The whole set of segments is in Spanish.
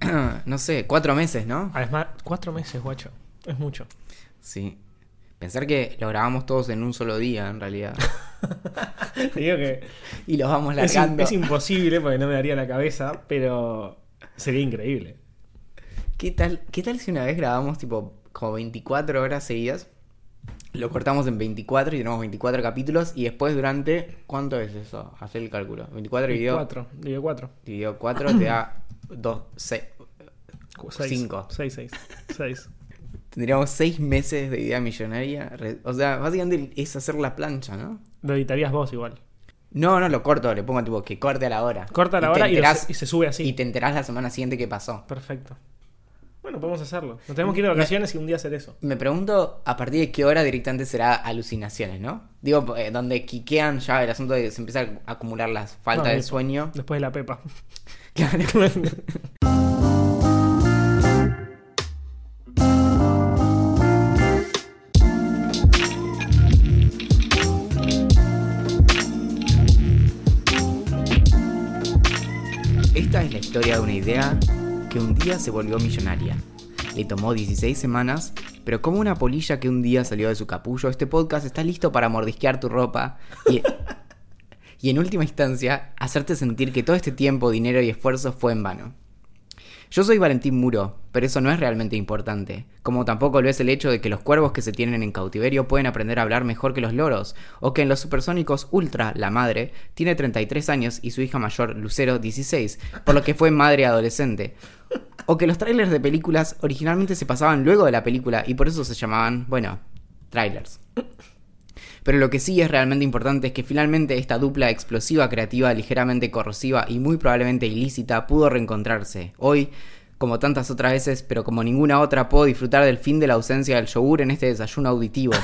no sé, cuatro meses, ¿no? Además, cuatro meses, guacho. Es mucho. Sí. Pensar que lo grabamos todos en un solo día, en realidad. Te digo que Y los vamos es, largando. es imposible porque no me daría la cabeza, pero sería increíble. ¿Qué tal, ¿Qué tal si una vez grabamos tipo como 24 horas seguidas? Lo cortamos en 24 y tenemos 24 capítulos y después durante... ¿Cuánto es eso? Hacer el cálculo. 24 dividido, Cuatro, digo cuatro. dividido 4 te da 2, 6. Seis. Cinco. Seis, seis. Seis. Tendríamos 6 meses de idea millonaria. O sea, básicamente es hacer la plancha, ¿no? Lo editarías vos igual. No, no lo corto, le pongo tipo que corte a la hora. Corta la te hora y, lo- y se sube así. y te enterás la semana siguiente qué pasó. Perfecto. Bueno, podemos hacerlo. Nos tenemos que ir de vacaciones y un día hacer eso. Me pregunto a partir de qué hora directamente será alucinaciones, ¿no? Digo, eh, donde quiquean ya el asunto de que se empieza a acumular la falta No, de sueño. Después de la pepa. Claro. Esta es la historia de una idea que un día se volvió millonaria. Le tomó 16 semanas, pero como una polilla que un día salió de su capullo, este podcast está listo para mordisquear tu ropa y, y en última instancia, hacerte sentir que todo este tiempo, dinero y esfuerzo fue en vano. Yo soy Valentín Muro, pero eso no es realmente importante, como tampoco lo es el hecho de que los cuervos que se tienen en cautiverio pueden aprender a hablar mejor que los loros, o que en los supersónicos Ultra, la madre, tiene 33 años y su hija mayor, Lucero, 16, por lo que fue madre adolescente, o que los trailers de películas originalmente se pasaban luego de la película y por eso se llamaban, bueno, trailers. Pero lo que sí es realmente importante es que finalmente esta dupla explosiva, creativa, ligeramente corrosiva y muy probablemente ilícita pudo reencontrarse. Hoy, como tantas otras veces, pero como ninguna otra, puedo disfrutar del fin de la ausencia del yogur en este desayuno auditivo.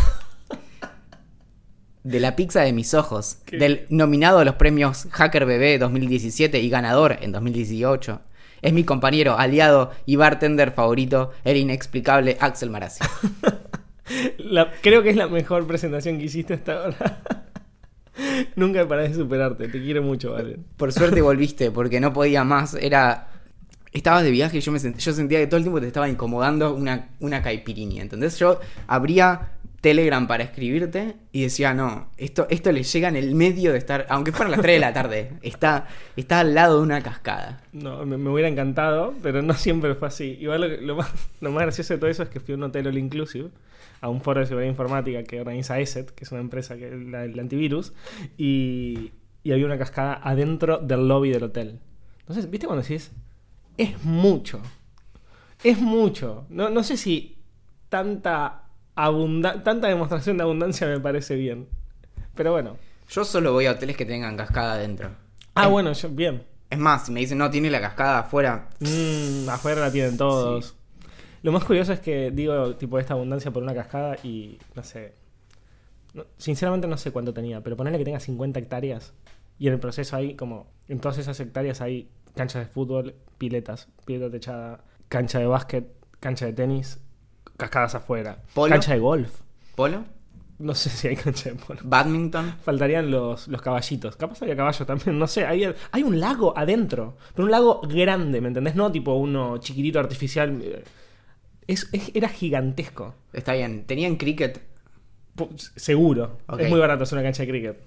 De la pizza de mis ojos, Qué del nominado a los premios Hacker Bebé 2017 y ganador en 2018. Es mi compañero, aliado y bartender favorito, el inexplicable Axel Marazzi. La- creo que es la mejor presentación que hiciste hasta ahora. Nunca parás de superarte. Te quiero mucho, Valen. Por suerte volviste, porque no podía más. Era. Estabas de viaje y yo, me sent- yo sentía que todo el tiempo te estaba incomodando una, una caipirinha. Entonces yo abría Telegram para escribirte y decía, no, esto, esto le llega en el medio de estar, aunque fueran las 3 de la tarde, está, está al lado de una cascada. No, me, me hubiera encantado, pero no siempre fue así. Igual lo más, lo más gracioso de todo eso es que fui a un hotel all inclusive, a un foro de seguridad informática que organiza ESET, que es una empresa que la, el antivirus, y, y había una cascada adentro del lobby del hotel. Entonces, ¿viste cuando decís? Es mucho. Es mucho. No, no sé si tanta, abunda tanta demostración de abundancia me parece bien. Pero bueno. Yo solo voy a hoteles que tengan cascada adentro. Ah, Es- bueno, yo, bien. Es más, si me dicen, no, tiene la cascada afuera. Mm, afuera la tienen todos. Lo más curioso es que digo, tipo, esta abundancia por una cascada y no sé. no- sinceramente no sé cuánto tenía, pero ponerle que tenga 50 hectáreas y en el proceso hay como. En todas esas hectáreas hay canchas de fútbol, piletas, pileta techada, cancha de básquet, cancha de tenis, cascadas afuera, ¿Polo? cancha de golf. ¿Polo? No sé si hay cancha de polo. ¿Badminton? Faltarían los, los caballitos. Capaz había caballos también, no sé. Hay, hay un lago adentro. Pero un lago grande, ¿me entendés? No tipo uno chiquitito artificial. Es, es- era gigantesco. Está bien. ¿Tenían cricket? Seguro. Es muy barato hacer una cancha de cricket.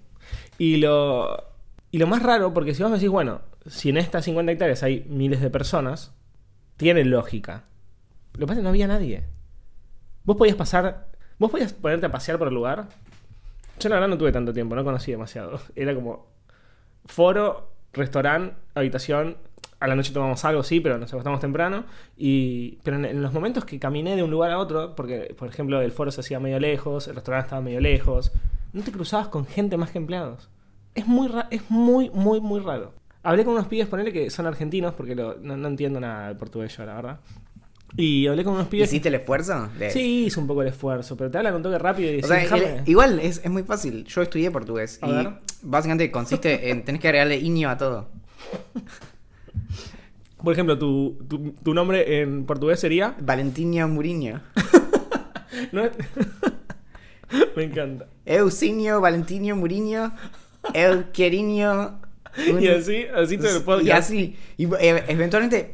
Y lo, y lo más raro, porque si vos me decís, bueno, si en estas 50 hectáreas hay miles de personas, tiene lógica. Lo que pasa es que no había nadie. Vos podías pasar. Vos podías ponerte a pasear por el lugar. Yo la verdad no tuve tanto tiempo, no conocí demasiado. Era como foro, restaurante, habitación. A la noche tomamos algo, sí, pero nos acostamos temprano. Y, pero en, en los momentos que caminé de un lugar a otro, porque por ejemplo el foro se hacía medio lejos, el restaurante estaba medio lejos, no te cruzabas con gente más que empleados. Es muy, es muy, muy, muy raro. Hablé con unos pibes, ponele que son argentinos, porque lo- no, no entiendo nada del portugués yo, la verdad. Y hablé con unos pibes. ¿Hiciste el esfuerzo? De- Sí, hice un poco el esfuerzo, pero te hablan con toque rápido y O decís, sea, "Déjame". el- igual es, es muy fácil. Yo estudié portugués A y ver. básicamente consiste en tenés que agregarle iño a todo. Por ejemplo, tu, tu, tu nombre en portugués sería. Valentinho Muriño. ¿no? Me encanta. Eusinio Valentinho Muriño. El. Y así, así todo el podcast. Y así. Y eh, eventualmente.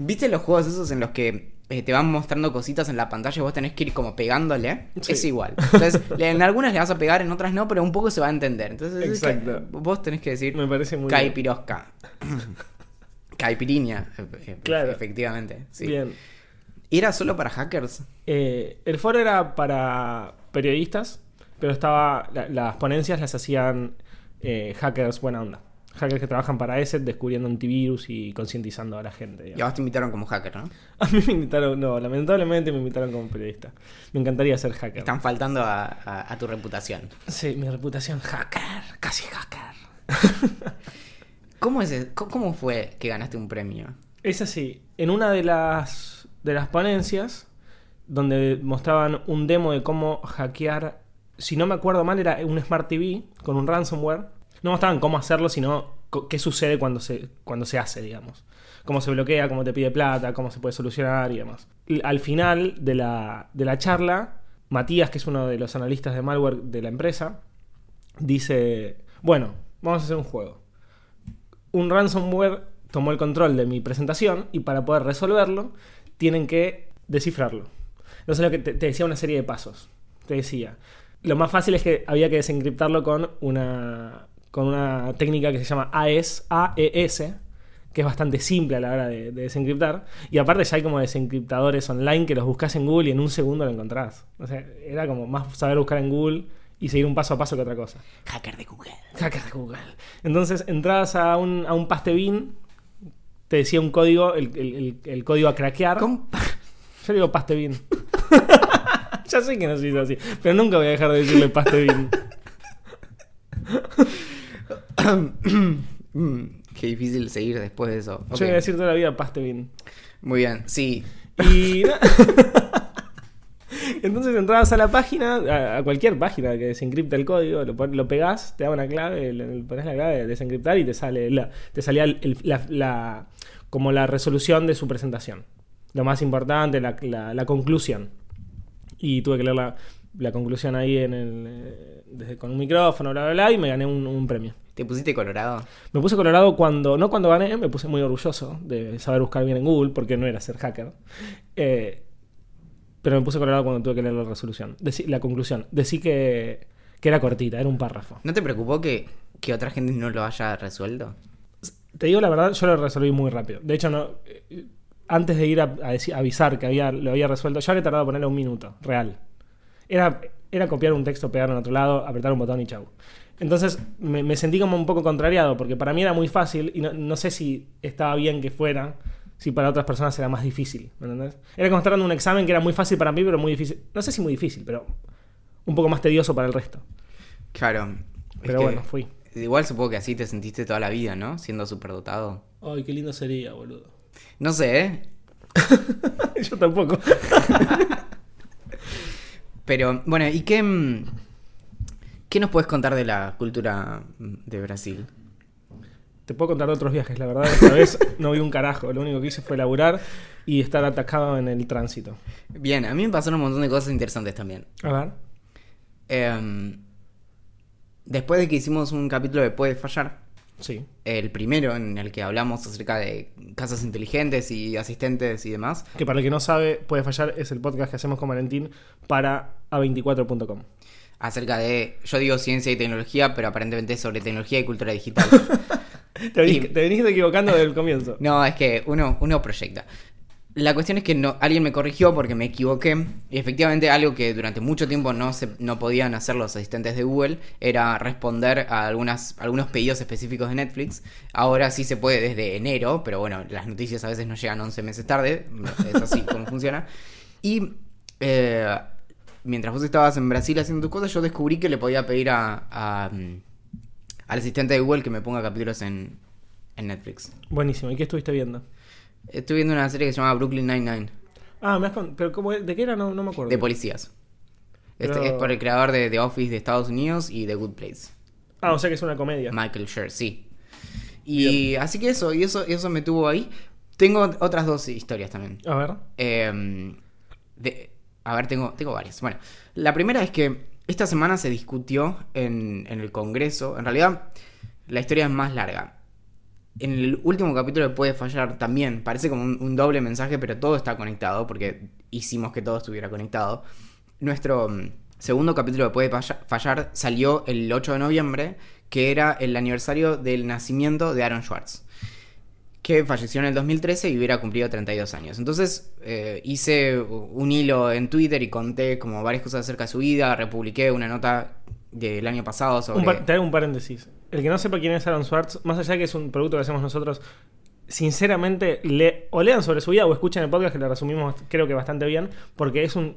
¿Viste los juegos esos en los que eh, te van mostrando cositas en la pantalla y vos tenés que ir como pegándole? Sí. Es igual. Entonces, en algunas le vas a pegar, en otras no, pero un poco se va a entender. Entonces, es que Exacto. vos tenés que decir Me parece muy caipirosca. e- e- Claro. efectivamente. Sí. Bien. ¿Y ¿Era solo para hackers? Eh, el foro era para periodistas, pero estaba la- las ponencias las hacían eh, hackers buena onda. Hackers que trabajan para ESET descubriendo antivirus y concientizando a la gente. Y a digamos. vos te invitaron como hacker, ¿no? A mí me invitaron, no, lamentablemente me invitaron como periodista. Me encantaría ser hacker. Están faltando a, a- a tu reputación. Sí, mi reputación hacker, casi hacker. ¿Cómo, es, e- ¿Cómo fue que ganaste un premio? Es así, en una de las, de las ponencias, donde mostraban un demo de cómo hackear, si no me acuerdo mal, era un Smart TV con un ransomware. No mostraban cómo hacerlo, sino qué sucede cuando se, cuando se hace, digamos. Cómo se bloquea, cómo te pide plata, cómo se puede solucionar y demás. Al final de la, de la charla, Matías, que es uno de los analistas de malware de la empresa, dice, bueno, vamos a hacer un juego un ransomware tomó el control de mi presentación y para poder resolverlo tienen que descifrarlo. Entonces lo que te, decía una serie de pasos. Te decía, lo más fácil es que había que desencriptarlo con una, con una técnica que se llama AES, AES, que es bastante simple a la hora de, de desencriptar. Y aparte ya hay como desencriptadores online que los buscas en Google y en un segundo lo encontrás. O sea, era como más saber buscar en Google y seguir un paso a paso que otra cosa. Hacker de Google. Hacker de Google. Entonces entrabas a un, a un paste bin, te decía un código, el, el- el- código a craquear. Yo digo paste bin. ya sé que no se dice así, pero nunca voy a dejar de decirle paste bin. Mm, qué difícil seguir después de eso. Yo voy a decir toda la vida paste bin. Muy bien, sí. Y. Entonces entrabas a la página, a, cualquier página que desencripta el código, lo, lo pegás, te da una clave, le, pones la clave de desencriptar y te sale la, te salía el- el- la, la- como la resolución de su presentación. Lo más importante, la, conclusión. Y tuve que leer la, la conclusión ahí en el, eh, desde, con un micrófono, bla, bla, bla, y me gané un, un premio. ¿Te pusiste colorado? Me puse colorado cuando, no cuando gané, me puse muy orgulloso de saber buscar bien en Google, porque no era ser hacker. Eh, pero me puse colorado cuando tuve que leer la resolución. Decí- la conclusión. Decí que, que era cortita, era un párrafo. ¿No te preocupó que, que otra gente no lo haya resuelto? Te digo la verdad, yo lo resolví muy rápido. De hecho, no, eh, antes de ir a, a deci- a avisar que había, lo había resuelto, yo había tardado ponerle un minuto, real. Era, era copiar un texto, pegarlo en otro lado, apretar un botón y chau. Entonces me, me sentí como un poco contrariado, porque para mí era muy fácil y no, no sé si estaba bien que fuera, si para otras personas era más difícil. ¿me entendés? Era como estar dando un examen que era muy fácil para mí, pero muy difícil. No sé si muy difícil, pero un poco más tedioso para el resto. Claro. es Pero que bueno, fui. Igual supongo que así te sentiste toda la vida, ¿no? Siendo superdotado. Ay, qué lindo sería, boludo. No sé, ¿eh? Yo tampoco. Pero, bueno, ¿y qué, mm, qué nos puedes contar de la cultura mm, de Brasil? Te puedo contar de otros viajes, la verdad. Esta vez no vi un carajo. Lo único que hice fue laburar y estar atacado en el tránsito. Bien, a mí me pasaron un montón de cosas interesantes también. A ver. Em, después de que hicimos un capítulo de Puede Fallar, Sí. el primero en el que hablamos acerca de casas inteligentes y asistentes y demás, Que para el que no sabe, puede fallar, es el podcast que hacemos con Valentín para a24.com. acerca de, yo digo ciencia y tecnología, pero aparentemente sobre tecnología y cultura digital. Te venís, Y- te venís equivocando desde el comienzo. No, es que uno, uno proyecta. La cuestión es que no, alguien me corrigió porque me equivoqué. Y efectivamente algo que durante mucho tiempo no, se, no podían hacer los asistentes de Google era responder a algunas, algunos pedidos específicos de Netflix. Ahora sí se puede desde enero, pero bueno, las noticias a veces no llegan 11 meses tarde. Es así como funciona. Y eh, mientras vos estabas en Brasil haciendo tus cosas, yo descubrí que le podía pedir a, a, mm, al asistente de Google que me ponga capítulos en, en Netflix. Buenísimo. ¿Y qué estuviste viendo? Estoy viendo una serie que se llama Brooklyn Nine-Nine, Ah, me has con- ¿Pero cómo, ¿de qué era? No, no me acuerdo. de policías. Este es por el creador de The Office de Estados Unidos y The Good Place. Ah, o sea que es una comedia. Michael Schur, sí. Y así que eso, y eso, y eso me tuvo ahí. Tengo otras dos historias también. A ver. Eh, de- a ver, tengo, tengo varias. Bueno, la primera es que esta semana se discutió en, el Congreso. En realidad, la historia es más larga. en el último capítulo de Puede Fallar también, parece como un, un doble mensaje, pero todo está conectado, porque hicimos que todo estuviera conectado. Nuestro mm, segundo capítulo de Puede Falla- Fallar salió el 8 de noviembre, que era el aniversario del nacimiento de Aaron Schwartz que falleció en el 2013 y hubiera cumplido 32 años. Entonces eh, hice un hilo en Twitter y conté como varias cosas acerca de su vida, republiqué una nota del año pasado sobre... Un par- te hago un paréntesis. El que no sepa quién es Aaron Swartz, más allá de que es un producto que hacemos nosotros, sinceramente, le, o lean sobre su vida o escuchen el podcast que le resumimos creo que bastante bien, porque es un,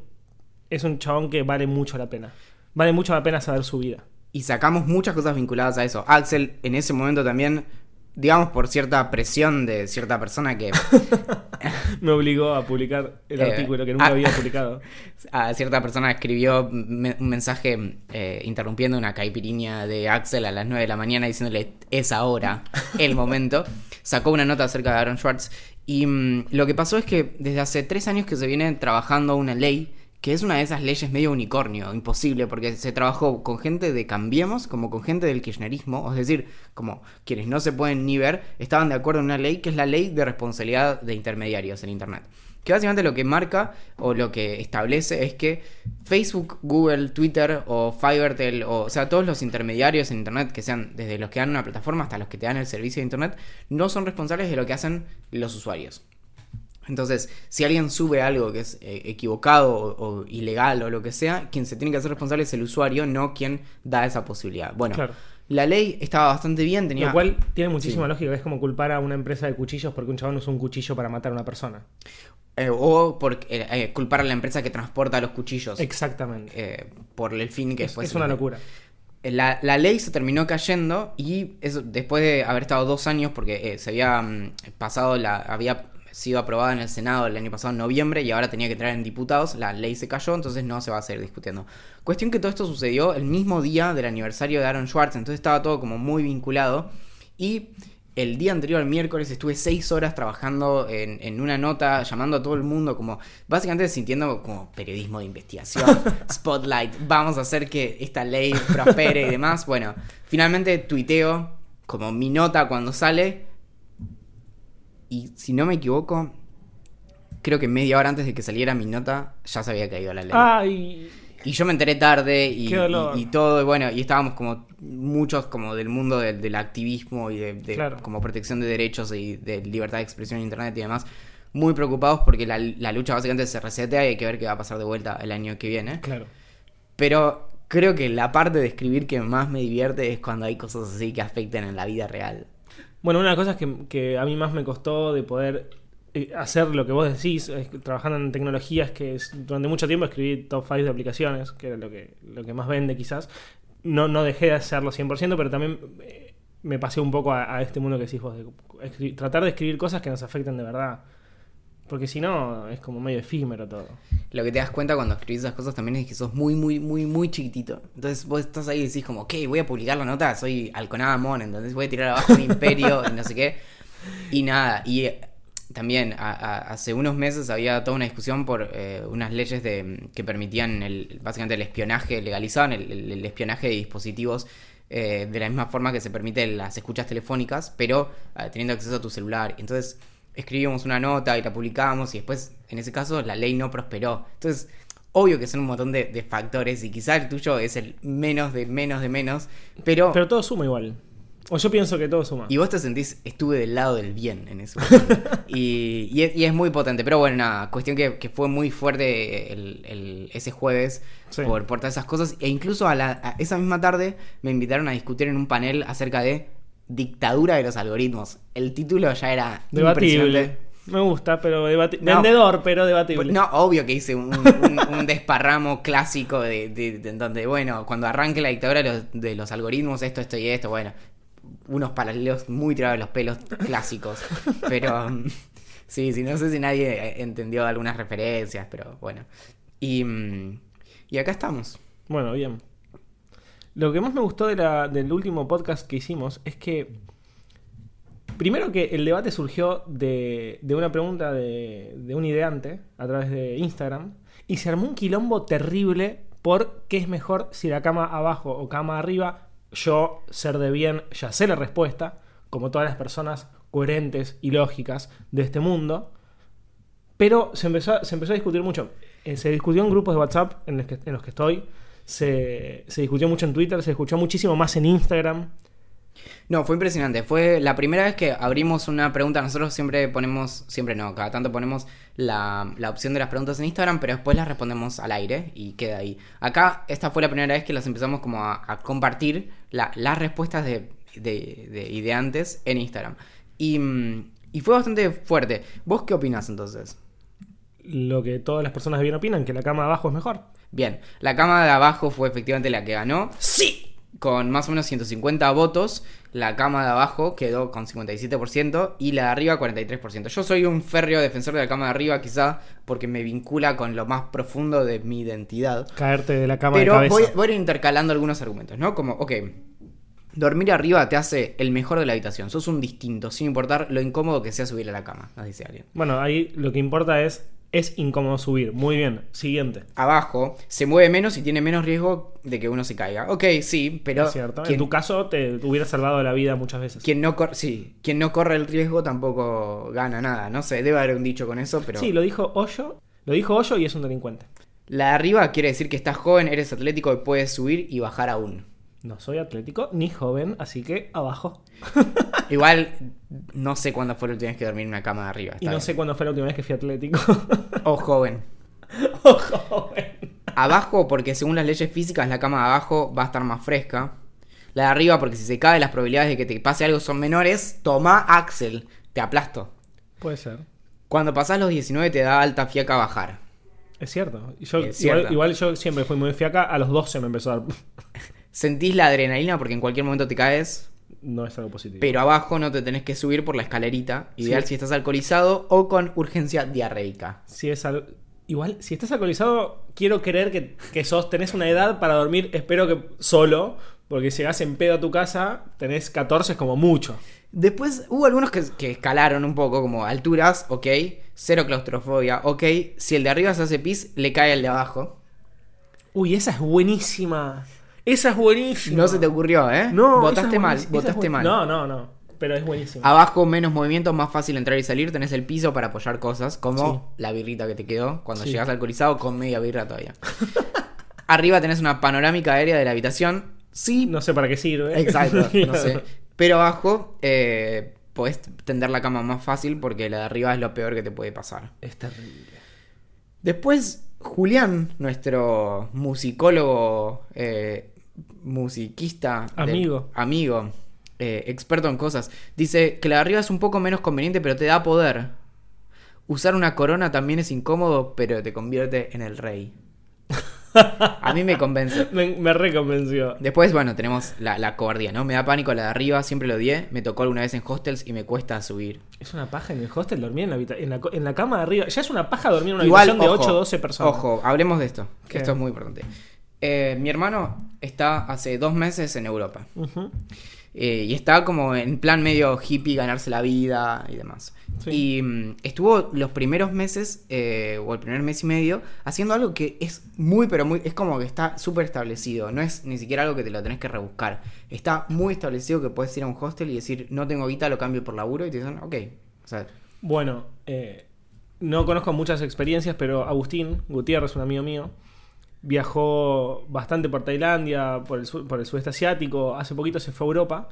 es un chabón que vale mucho la pena. Vale mucho la pena saber su vida. Y sacamos muchas cosas vinculadas a eso. Axel en ese momento también, digamos por cierta presión de cierta persona que Me obligó a publicar el Eh, artículo que nunca ah. había publicado. a cierta persona escribió me- un mensaje eh, interrumpiendo una caipirinha de Axel a las 9 de la mañana diciéndole es ahora el momento. Sacó una nota acerca de Aaron Schwartz y mm, lo que pasó es que desde hace tres años que se viene trabajando una ley que es una de esas leyes medio unicornio, imposible, porque se trabajó con gente de Cambiemos como con gente del kirchnerismo, es decir, como quienes no se pueden ni ver, estaban de acuerdo en una ley que es la ley de responsabilidad de intermediarios en Internet. Que básicamente lo que marca o lo que establece es que Facebook, Google, Twitter o Fivertel, o, o sea, todos los intermediarios en Internet, que sean desde los que dan una plataforma hasta los que te dan el servicio de Internet, no son responsables de lo que hacen los usuarios. Entonces, si alguien sube algo que es eh, equivocado o, o ilegal o lo que sea, quien se tiene que hacer responsable es el usuario, no quien da esa posibilidad. Bueno, Claro. la ley estaba bastante bien, tenía... Lo cual tiene muchísima Sí. lógica. Es como culpar a una empresa de cuchillos porque un chabón usó un cuchillo para matar a una persona. eh, o por eh, culpar a la empresa que transporta los cuchillos Exactamente. por el fin que es, después... es una locura. La, la ley se terminó cayendo y eso, después de haber estado dos años, porque eh, se había mm, pasado, la, había sido aprobada en el Senado el año pasado en noviembre y ahora tenía que entrar en diputados, la ley se cayó, entonces no se va a seguir discutiendo. Cuestión que todo esto sucedió el mismo día del aniversario de Aaron Schwartz, entonces estaba todo como muy vinculado y el día anterior, el miércoles, estuve seis horas trabajando en, en una nota, llamando a todo el mundo, como básicamente sintiendo como periodismo de investigación, spotlight, vamos a hacer que esta ley prospere y demás. Bueno, finalmente tuiteo como mi nota cuando sale y si no me equivoco, creo que media hora antes de que saliera mi nota ya se había caído la ley. Ay, Y yo me enteré tarde y, Qué dolor. y- y todo, y bueno, y estábamos como muchos como del mundo del, del activismo y de, de Claro. como protección de derechos y de libertad de expresión en internet y demás, muy preocupados porque la, la lucha básicamente se resetea y hay que ver qué va a pasar de vuelta el año que viene. claro. Pero creo que la parte de escribir que más me divierte es cuando hay cosas así que afecten en la vida real. Bueno, una de las cosas que, a mí más me costó de poder eh, hacer lo que vos decís, es trabajando en tecnologías, que durante mucho tiempo escribí top 5 de aplicaciones, que era lo que, lo que más vende quizás. No, no dejé de hacerlo 100%, pero también eh, me pasé un poco a, este mundo que decís vos, de tratar de escribir cosas que nos afecten de verdad. Porque si no, es como medio efímero todo. Lo que te das cuenta cuando escribís esas cosas también es que sos muy, muy, muy, muy chiquitito. Entonces vos estás ahí y decís como, ¿qué? Voy a publicar la nota, soy Alconada Mon, entonces voy a tirar abajo un imperio y no sé qué. Y nada, y eh, también a- a- hace unos meses había toda una discusión por eh, unas leyes de, que permitían el, básicamente el espionaje, legalizaban el espionaje de dispositivos eh, de la misma forma que se permite las escuchas telefónicas, pero eh, teniendo acceso a tu celular. Entonces escribimos una nota y la publicamos y después, en ese caso, la ley no prosperó. Entonces, obvio que son un montón de, de factores y quizá el tuyo es el menos de menos de menos, pero... Pero todo suma igual. O yo pienso que todo suma. Y vos te sentís, estuve del lado del bien en eso. y, y es, y es muy potente. Pero bueno, nada, cuestión que, que fue muy fuerte el, el- ese jueves Sí. por, por todas esas cosas. E incluso a, la, a esa misma tarde me invitaron a discutir en un panel acerca de dictadura de los algoritmos. El título ya era Debatible. Me gusta, pero debati- No. vendedor, pero debatible. No, obvio que hice un, un- un desparramo clásico de, de- de- donde, bueno, cuando arranque la dictadura de los, de los algoritmos, esto, esto y esto, bueno, unos paralelos muy tirados de los pelos clásicos. Pero um, sí, sí, no sé si nadie entendió algunas referencias, pero bueno. Y, mm, y acá estamos. Bueno, bien. Lo que más me gustó del último podcast que hicimos es que. Primero que el debate surgió de, de una pregunta de, de un ideante a través de Instagram. Y se armó un quilombo terrible por qué es mejor si la cama abajo o cama arriba. Yo, ser de bien, ya sé la respuesta. como todas las personas coherentes y lógicas de este mundo. Pero se empezó, se empezó a discutir mucho. Eh, se discutió en grupos de WhatsApp en los que, en los que estoy. Se, se discutió mucho en Twitter, se escuchó muchísimo más en Instagram. No, fue impresionante. Fue la primera vez que abrimos una pregunta. Nosotros siempre ponemos, siempre no, cada tanto ponemos la, la opción de las preguntas en Instagram, pero después las respondemos al aire y queda ahí. Acá, esta fue la primera vez que las empezamos como a, a compartir la- las respuestas de, de, de ideantes en Instagram. Y, y fue bastante fuerte. ¿Vos qué opinás entonces? Lo que todas las personas bien opinan, que la cama abajo es mejor. Bien, la cama de abajo fue efectivamente la que ganó. ¡Sí! Con más o menos 150 votos, la cama de abajo quedó con 57% y la de arriba 43%. Yo soy un férreo defensor de la cama de arriba, quizá porque me vincula con lo más profundo de mi identidad. Caerte de la cama Pero de cabeza. voy, voy a ir intercalando algunos argumentos, ¿no? Como, ok, dormir arriba te hace el mejor de la habitación. Sos un distinto, sin importar lo incómodo que sea subir a la cama, nos dice alguien. Bueno, ahí lo que importa es, es incómodo subir. Muy bien. Siguiente. Abajo se mueve menos y tiene menos riesgo de que uno se caiga. Ok, sí, pero es cierto. quien, En tu caso te hubiera salvado la vida muchas veces. quien no sí, quien no corre el riesgo tampoco gana nada. No sé, debe haber un dicho con eso, pero Sí, lo dijo Hoyo. Lo dijo Hoyo y es un delincuente. la de arriba quiere decir que estás joven, eres atlético y puedes subir y bajar aún. No soy atlético ni joven, así que abajo. Igual no sé cuándo fue la última vez que dormí en una cama de arriba. Y no bien. sé cuándo fue la última vez que fui atlético. O joven. oh, joven. Abajo, porque según las leyes físicas, la cama de abajo va a estar más fresca. La de arriba, porque si se cae, las probabilidades de que te pase algo son menores. Toma Axel, te aplasto. Puede ser. Cuando pasás los 19 te da alta fiaca bajar. Es cierto. Y Yo, Es igual, cierto. igual yo siempre fui muy fiaca. A los 12 me empezó a dar. Sentís la adrenalina porque en cualquier momento te caes, No es algo positivo. pero abajo no te tenés que subir por la escalerita. Ideal Sí. si estás alcoholizado o con urgencia diarreica. Si es al- Igual, si estás alcoholizado, quiero creer que, que sos, tenés una edad para dormir, espero que solo, porque si llegas en pedo a tu casa, tenés 14 es como mucho. Después hubo algunos que, que escalaron un poco, como alturas, ok. Cero claustrofobia, ok. Si el de arriba se hace pis, le cae el de abajo. Uy, esa es buenísima. Esa es buenísima. No se te ocurrió, ¿eh? No, votaste mal, votaste mal. No, no, no. Pero es buenísima. Abajo menos movimientos, más fácil entrar y salir. Tenés el piso para apoyar cosas, como la birrita que te quedó cuando Sí. llegas alcoholizado con media birra todavía. Arriba tenés una panorámica aérea de la habitación. Sí, No sé para qué sirve. exacto, no sé. Pero abajo eh, podés tender la cama más fácil porque la de arriba es lo peor que te puede pasar. Es terrible. Después, Julián, nuestro musicólogo, eh, musiquista, del- Amigo. amigo, eh, experto en cosas, dice que la de arriba es un poco menos conveniente, pero te da poder. Usar una corona también es incómodo, pero te convierte en el rey. A mí me convence. Me, me reconvenció. Después, bueno, tenemos la, la cobardía, ¿no? Me da pánico la de arriba, siempre lo odié. Me tocó alguna vez en hostels y me cuesta subir. Es una paja en el hostel dormir en la, habita- en la, co- en la cama de arriba. Ya es una paja dormir en una Igual, habitación de ojo, 8 o 12 personas. Ojo, hablemos de esto, que ¿Qué? esto es muy importante. Eh, mi hermano está hace dos meses en Europa. Ujú. Eh, y está como en plan medio hippie, ganarse la vida y demás. Sí. Y mm, estuvo los primeros meses, eh, o el primer mes y medio, haciendo algo que es muy, pero muy. Es como que está súper establecido. No es ni siquiera algo que te lo tenés que rebuscar. Está muy establecido que puedes ir a un hostel y decir, no tengo guita, lo cambio por laburo. Y te dicen, ok. O sea, Bueno, eh, no conozco muchas experiencias, pero Agustín Gutiérrez, un amigo mío, viajó bastante por Tailandia, por el, su- por el sudeste asiático, hace poquito se fue a Europa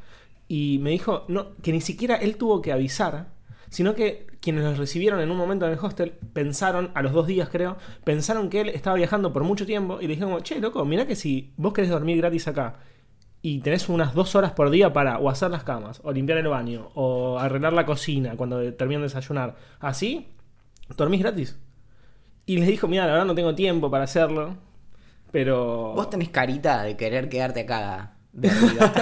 y me dijo que ni siquiera él tuvo que avisar, sino que quienes los recibieron en un momento en el hostel pensaron, a los dos días creo, pensaron que él estaba viajando por mucho tiempo y le dijeron, che, loco, mira que si vos querés dormir gratis acá y tenés unas dos horas por día para o hacer las camas, o limpiar el baño, o arreglar la cocina cuando terminan de desayunar, así, dormís gratis. Y les dijo, mira, la verdad no tengo tiempo para hacerlo, pero... vos tenés carita de querer quedarte acá. De arriba.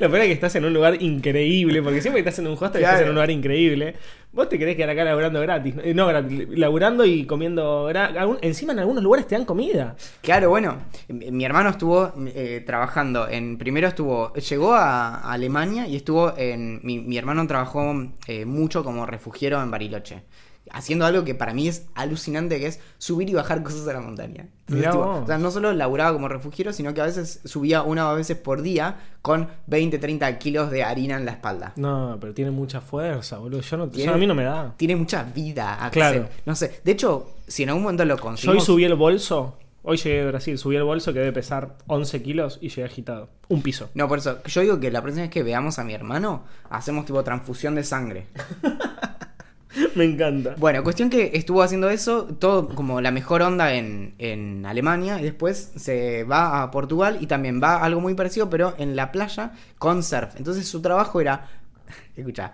Lo peor es que estás en un lugar increíble, porque siempre que estás en un hostel estás Claro. en un lugar increíble. Vos te querés quedar acá laburando gratis. Eh, No, gratis, laburando y comiendo... algún- Encima en algunos lugares te dan comida. Claro, bueno, mi mi hermano estuvo eh, trabajando en. Primero estuvo. Llegó a, a Alemania y estuvo en. Mi, mi hermano trabajó eh, mucho como refugiero en Bariloche. Haciendo algo que para mí es alucinante, que es subir y bajar cosas a la montaña. Entonces, tipo, o sea, no solo laburaba como refugiero, sino que a veces subía una o dos veces por día con 20, 30 kilos de harina en la espalda. No, pero tiene mucha fuerza, boludo. Yo no, Tiene- yo- a mí no me da. Tiene mucha vida. a Claro. no sé. De hecho, si en algún momento lo Yo conseguimos... hoy subí el bolso. Hoy llegué de Brasil, subí el bolso que debe pesar 11 kilos y llegué agitado. Un piso. No, por eso, yo digo que la próxima vez que veamos a mi hermano, hacemos tipo transfusión de sangre. Me encanta. Bueno, cuestión que estuvo haciendo eso, todo como la mejor onda en, en Alemania, y después se va a Portugal y también va a algo muy parecido, pero en la playa con surf. Entonces su trabajo era, escucha,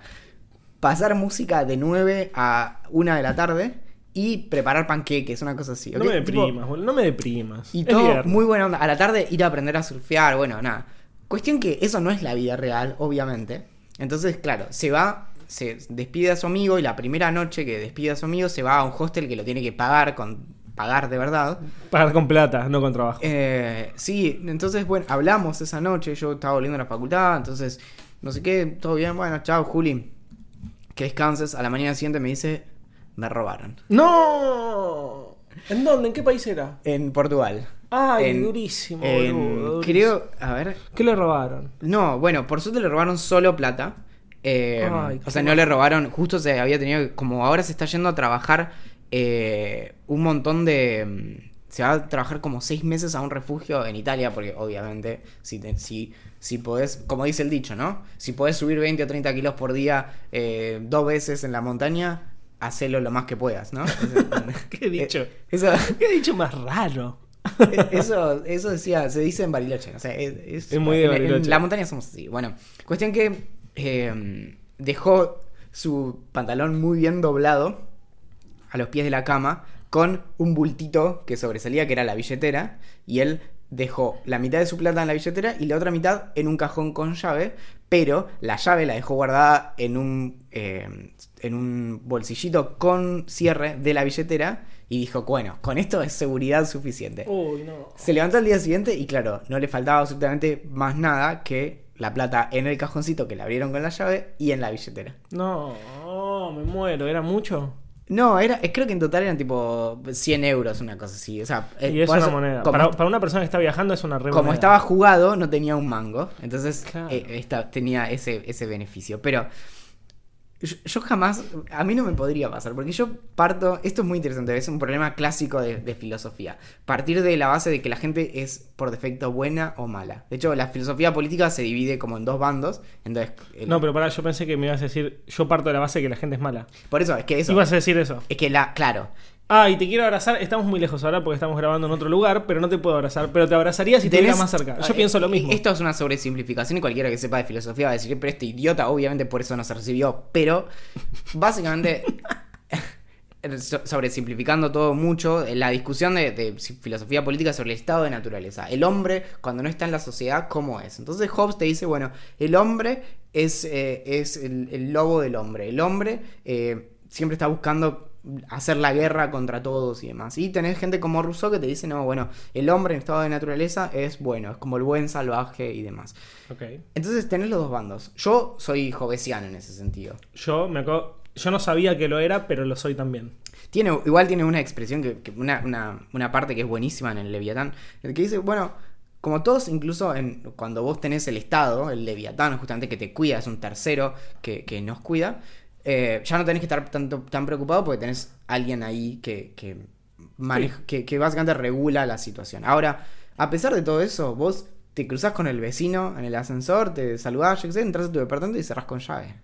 pasar música de 9 a 1 de la tarde y preparar panqueques, una cosa así. No me Tipo, deprimas, boludo. No me deprimas. y Es todo viernes. muy buena onda. A la tarde ir a aprender a surfear, bueno, nada. Cuestión que eso no es la vida real, obviamente. Entonces, claro, se va, se despide a su amigo y la primera noche que despide a su amigo se va a un hostel que lo tiene que pagar, con pagar de verdad. Pagar con plata, no con trabajo. Eh, sí, entonces, bueno, hablamos esa noche, yo estaba volviendo a la facultad, entonces, no sé qué, todo bien, bueno, chao, Juli. Que descanses. A la mañana siguiente me dice, me robaron. ¡No! ¿En dónde? ¿En qué país era? En Portugal. Ay, En- durísimo, en- boludo, durísimo. creo, a ver, ¿Qué le robaron? No, bueno, por suerte le robaron solo plata. Eh, Ay, o qué sea, no le robaron, justo se había tenido, como ahora se está yendo a trabajar eh, un montón de... mm, Se va a trabajar como seis meses a un refugio en Italia, porque obviamente si, te- si, si podés, como dice el dicho, ¿no? Si podés subir 20 o 30 kilos por día eh, dos veces en la montaña, hacelo lo más que puedas, ¿no? ¿Qué dicho? Eh, Eso, ¿Qué dicho más raro? eso, eso decía, se dice en Bariloche. O sea, es, Es muy de en- en Bariloche. la montaña somos así. Bueno, cuestión que eh, dejó su pantalón muy bien doblado a los pies de la cama con un bultito que sobresalía, que era la billetera, y él dejó la mitad de su plata en la billetera y la otra mitad en un cajón con llave, pero la llave la dejó guardada en un, eh, en un bolsillito con cierre de la billetera y dijo, bueno, con esto es seguridad suficiente. Uy, no. Se levantó al día siguiente y claro, no le faltaba absolutamente más nada que la plata en el cajoncito que le abrieron con la llave y en la billetera. No, me muero. ¿Era mucho? No, era, eh, creo que en total eran tipo 100 euros, una cosa así. O sea, eh, Y es una eso, moneda. Como, Para, para una persona que está viajando es una re como moneda. estaba jugado, no tenía un mango. Entonces, Claro. eh, esta- tenía ese, ese beneficio. Pero yo, yo jamás, a mí no me podría pasar, porque yo parto, esto es muy interesante, es un problema clásico de, de filosofía. Partir de la base de que la gente es por defecto buena o mala. De hecho, la filosofía política se divide como en dos bandos. Entonces, el- No, pero pará, yo pensé que me ibas a decir. Yo parto de la base de que la gente es mala. por eso, es que eso. Ibas a decir eso. Es que la, claro, Ah, y te quiero abrazar. Estamos muy lejos ahora porque estamos grabando en otro lugar, pero no te puedo abrazar. Pero te abrazaría si te estuviera más cerca. Yo eh, pienso lo mismo. Esto es una sobresimplificación y cualquiera que sepa de filosofía va a decir, pero este idiota obviamente por eso no se recibió. Pero básicamente, so- sobresimplificando todo mucho, la discusión de, filosofía política sobre el estado de naturaleza. El hombre, cuando no está en la sociedad, ¿cómo es? Entonces Hobbes te dice, bueno, el hombre es, eh, es el, el lobo del hombre. El hombre eh, siempre está buscando hacer la guerra contra todos y demás. Y tenés gente como Rousseau que te dice, no, bueno, el hombre en estado de naturaleza es bueno, es como el buen salvaje y demás. Entonces tenés los dos bandos. Yo soy jovesiano en ese sentido. Yo me acuerdo- Yo no sabía que lo era, pero lo soy también. Tiene, igual tiene una expresión, que, que una, una- una parte que es buenísima en el Leviatán, el que dice, bueno, como todos, incluso en, cuando vos tenés el Estado, el Leviatán, justamente que te cuida, es un tercero que, que nos cuida, eh, ya no tenés que estar tanto, tan preocupado porque tenés alguien ahí que, que, maneja- que, que básicamente regula la situación. Ahora, a pesar de todo eso, vos te cruzás con el vecino en el ascensor, te saludás, yo qué sé, entras a tu departamento y cerrás con llave.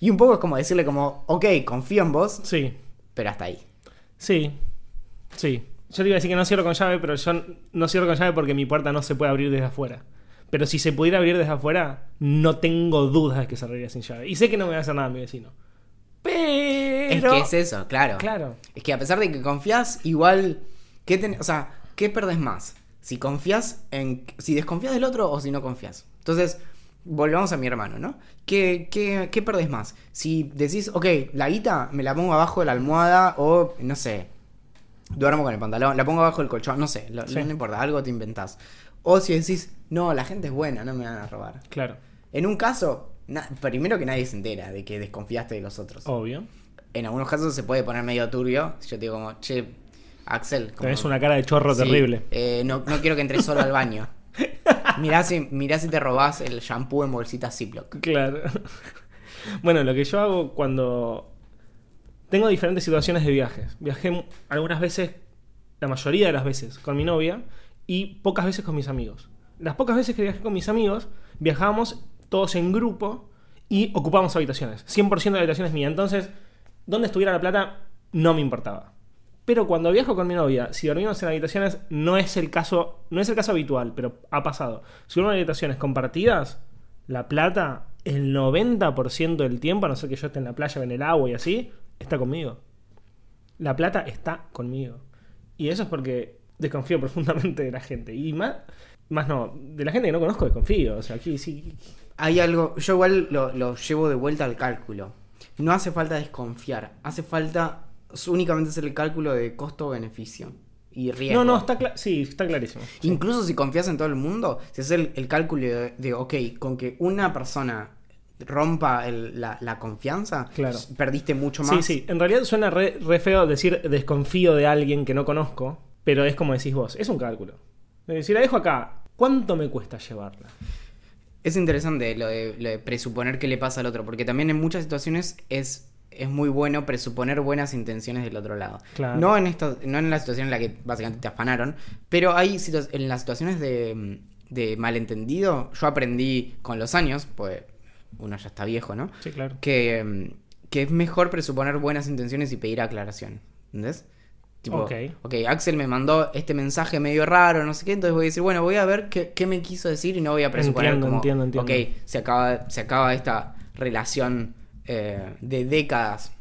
Y un poco es como decirle como, ok, confío en vos, Sí. pero hasta ahí. Sí. Sí. Yo te iba a decir que no cierro con llave, pero yo no cierro con llave porque mi puerta no se puede abrir desde afuera. Pero si se pudiera abrir desde afuera, no tengo dudas de que se abriría sin llave. Y sé que no me va a hacer nada mi vecino. Es Pero. que es eso, claro. Claro. Es que a pesar de que confías, igual. ¿qué ten- o sea, ¿qué perdés más? Si confías en. Si desconfías del otro o si no confías. Entonces, volvamos a mi hermano, ¿no? ¿Qué, qué, qué perdés más? Si decís, ok, la guita me la pongo abajo de la almohada o, no sé, duermo con el pantalón, la pongo abajo del colchón, no sé, lo- Sí. no importa, algo te inventás. O si decís, no, la gente es buena, no me van a robar. Claro. En un caso, primero que nadie se entera de que desconfiaste de los otros. Obvio. en algunos casos se puede poner medio turbio. Yo te digo como, che, Axel. Como, Tenés una cara de chorro Sí, terrible. eh, no, no quiero que entres solo al baño. Mirá si, mirá si te robás el shampoo en bolsitas Ziploc. Claro. bueno, lo que yo hago cuando tengo diferentes situaciones de viajes. Viajé algunas veces, la mayoría de las veces, con mi novia y pocas veces con mis amigos. Las pocas veces que viajé con mis amigos, viajábamos todos en grupo y ocupábamos habitaciones. 100% de habitaciones mías. Entonces, donde estuviera la plata no me importaba. Pero cuando viajo con mi novia, si dormimos en habitaciones, no es el caso, no es el caso habitual, pero ha pasado. Si duermo en habitaciones compartidas, la plata, el 90% del tiempo, a no ser que yo esté en la playa en el agua y así, está conmigo. La plata está conmigo. Y eso es porque desconfío profundamente de la gente. Y más, más no, de la gente que no conozco desconfío. O sea, aquí sí. Hay algo, yo igual lo, lo llevo de vuelta al cálculo. No hace falta desconfiar, hace falta únicamente hacer el cálculo de costo-beneficio y riesgo. No, no, está cla- sí, está clarísimo. Sí. Incluso si confías en todo el mundo, si haces el, el cálculo de, de, ok, con que una persona rompa el- la, la confianza, Claro. perdiste mucho Sí, más. sí. En realidad suena re, re feo decir desconfío de alguien que no conozco, pero es como decís vos, es un cálculo. Decir, la dejo acá, ¿cuánto me cuesta llevarla? Es interesante lo de, lo de presuponer qué le pasa al otro, porque también en muchas situaciones es, es muy bueno presuponer buenas intenciones del otro lado. Claro. No, en esta, no en la situación en la que básicamente te afanaron, pero hay en las situaciones de, de malentendido, yo aprendí con los años, pues uno ya está viejo, ¿no? Sí, claro. Que, mm, que es mejor presuponer buenas intenciones y pedir aclaración. ¿Entendés? Tipo, Ok. ok, Axel me mandó este mensaje medio raro, no sé qué, entonces voy a decir, bueno, voy a ver qué, qué me quiso decir y no voy a presuponer Entiendo, como, entiendo, entiendo. ok, se acaba, se acaba esta relación eh, de décadas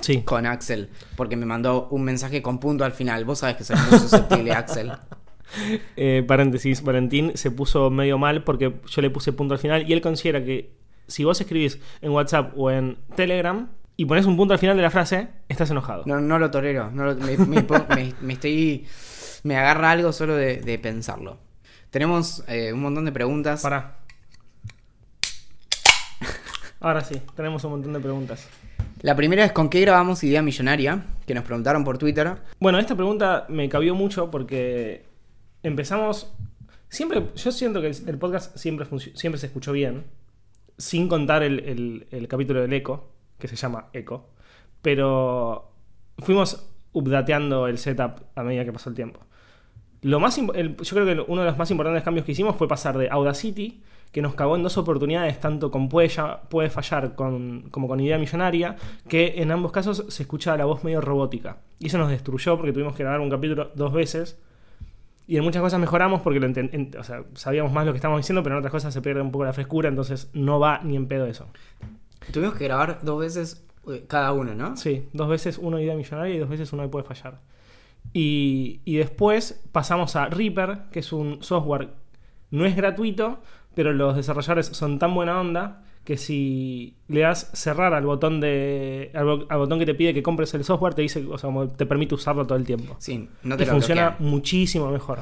Sí. con Axel, porque me mandó un mensaje con punto al final. Vos sabés que soy muy susceptible, Axel. Eh, paréntesis, Valentín se puso medio mal porque yo le puse punto al final y él considera que si vos escribís en WhatsApp o en Telegram y pones un punto al final de la frase, estás enojado. No, no lo tolero, no lo- me, me pon- me- me estoy... Me agarra algo solo de, de pensarlo. Tenemos eh, un montón de preguntas. Pará. Ahora sí, tenemos un montón de preguntas. La primera es ¿con qué grabamos Idea Millonaria? Que nos preguntaron por Twitter. Bueno, esta pregunta me cabió mucho porque empezamos. Siempre, yo siento que el podcast siempre, siempre se escuchó bien, sin contar el, el- el capítulo del eco, que se llama Eco. Pero fuimos updateando el setup a medida que pasó el tiempo. Lo más yo creo que uno de los más importantes cambios que hicimos fue pasar de Audacity, que nos cagó en dos oportunidades, tanto con Puede, Puede Fallar como con Idea Millonaria, que en ambos casos se escuchaba la voz medio robótica. Y eso nos destruyó porque tuvimos que grabar un capítulo dos veces. Y en muchas cosas mejoramos porque sabíamos más lo que estábamos diciendo, pero en otras cosas se pierde un poco la frescura, entonces no va ni en pedo eso. Tuvimos que grabar dos veces eh, cada uno, ¿no? Sí, dos veces uno idea millonaria y dos veces uno de puede fallar. Y, y después pasamos a Reaper, que es un software, no es gratuito, pero los desarrolladores son tan buena onda que si le das cerrar al botón de al, bo- al botón que te pide que compres el software te dice, o sea, te permite usarlo todo el tiempo. Sí, no te y lo funciona bloquean. muchísimo mejor.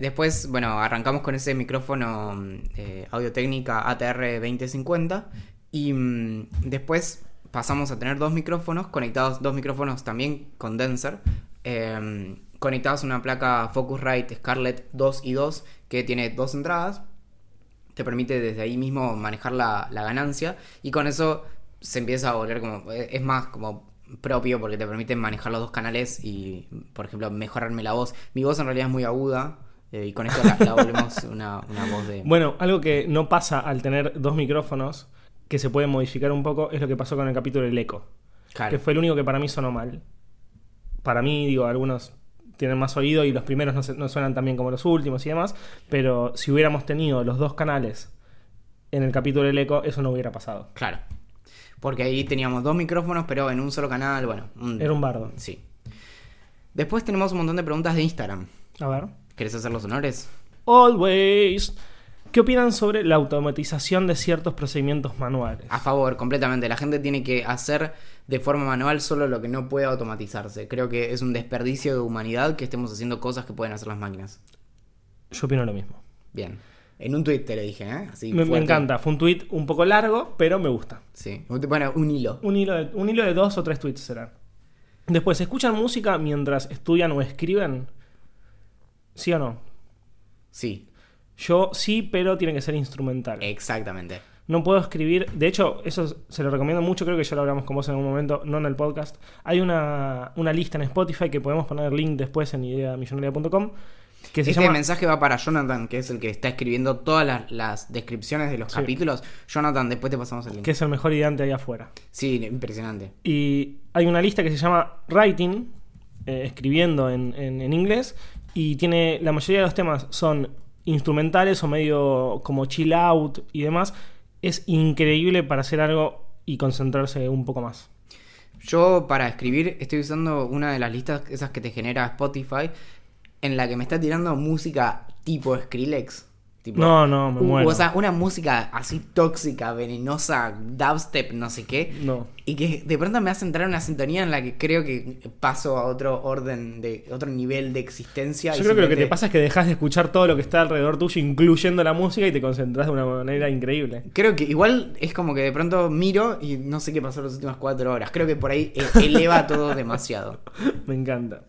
Después, bueno, arrancamos con ese micrófono eh, Audio Técnica ATR 2050 y mm, después pasamos a tener dos micrófonos conectados, dos micrófonos también condenser, eh, conectados a una placa Focusrite Scarlett 2 y 2 que tiene dos entradas, te permite desde ahí mismo manejar la, la ganancia y con eso se empieza a volver como, eh, es más como propio porque te permite manejar los dos canales y, por ejemplo, mejorarme la voz. Mi voz en realidad es muy aguda eh, y con esto la, la volvemos una, una voz de... Bueno, algo que no pasa al tener dos micrófonos, que se puede modificar un poco, es lo que pasó con el capítulo del eco. Claro. que fue el único que para mí sonó mal. Para mí, digo, algunos tienen más oído y los primeros no, se- no suenan tan bien como los últimos y demás, pero si hubiéramos tenido los dos canales en el capítulo del eco, eso no hubiera pasado. Claro. Porque ahí teníamos dos micrófonos, pero en un solo canal, bueno. un- Era un bardo. Sí. Después tenemos un montón de preguntas de Instagram. A ver. ¿Querés hacer los honores? Always. ¿Qué opinan sobre la automatización de ciertos procedimientos manuales? A favor, completamente. La gente tiene que hacer de forma manual solo lo que no puede automatizarse. Creo que es un desperdicio de humanidad que estemos haciendo cosas que pueden hacer las máquinas. Yo opino lo mismo. Bien. En un tweet te lo dije, ¿eh? Así, Me, me encanta. Fue un tweet un poco largo, pero me gusta. Sí. Bueno, un hilo. Un hilo, de, un hilo de dos o tres tweets serán. Después, ¿escuchan música mientras estudian o escriben? ¿Sí o no? Sí, Yo sí, pero tiene que ser instrumental. exactamente. No puedo escribir. De hecho, eso se lo recomiendo mucho. Creo que ya lo hablamos con vos en algún momento, no en el podcast. Hay una, una lista en Spotify que podemos poner el link después en ideamillonaria.com. Que se Este llama. mensaje va para Jonathan, que es el que está escribiendo todas las, las descripciones de los Sí. capítulos. Jonathan, después te pasamos el link. Que es el mejor ideante ahí afuera. Sí, impresionante. Y hay una lista que se llama Writing, eh, escribiendo en, en- en inglés, y tiene la mayoría de los temas son instrumentales o medio como chill out y demás. Es increíble para hacer algo y concentrarse un poco más. Yo para escribir estoy usando una de las listas esas que te genera Spotify en la que me está tirando música tipo Skrillex. Tipo, No, no, me muero. O sea, una música así tóxica, venenosa, dubstep, no sé qué. No. Y que de pronto me hace entrar en una sintonía en la que creo que paso a otro orden, de otro nivel de existencia. Yo creo que lo que te pasa es que dejas de escuchar todo lo que está alrededor tuyo, incluyendo la música, y te concentras de una manera increíble. Creo que igual es como que de pronto miro y no sé qué pasó las últimas cuatro horas. Creo que por ahí eh, eleva todo demasiado. Me encanta.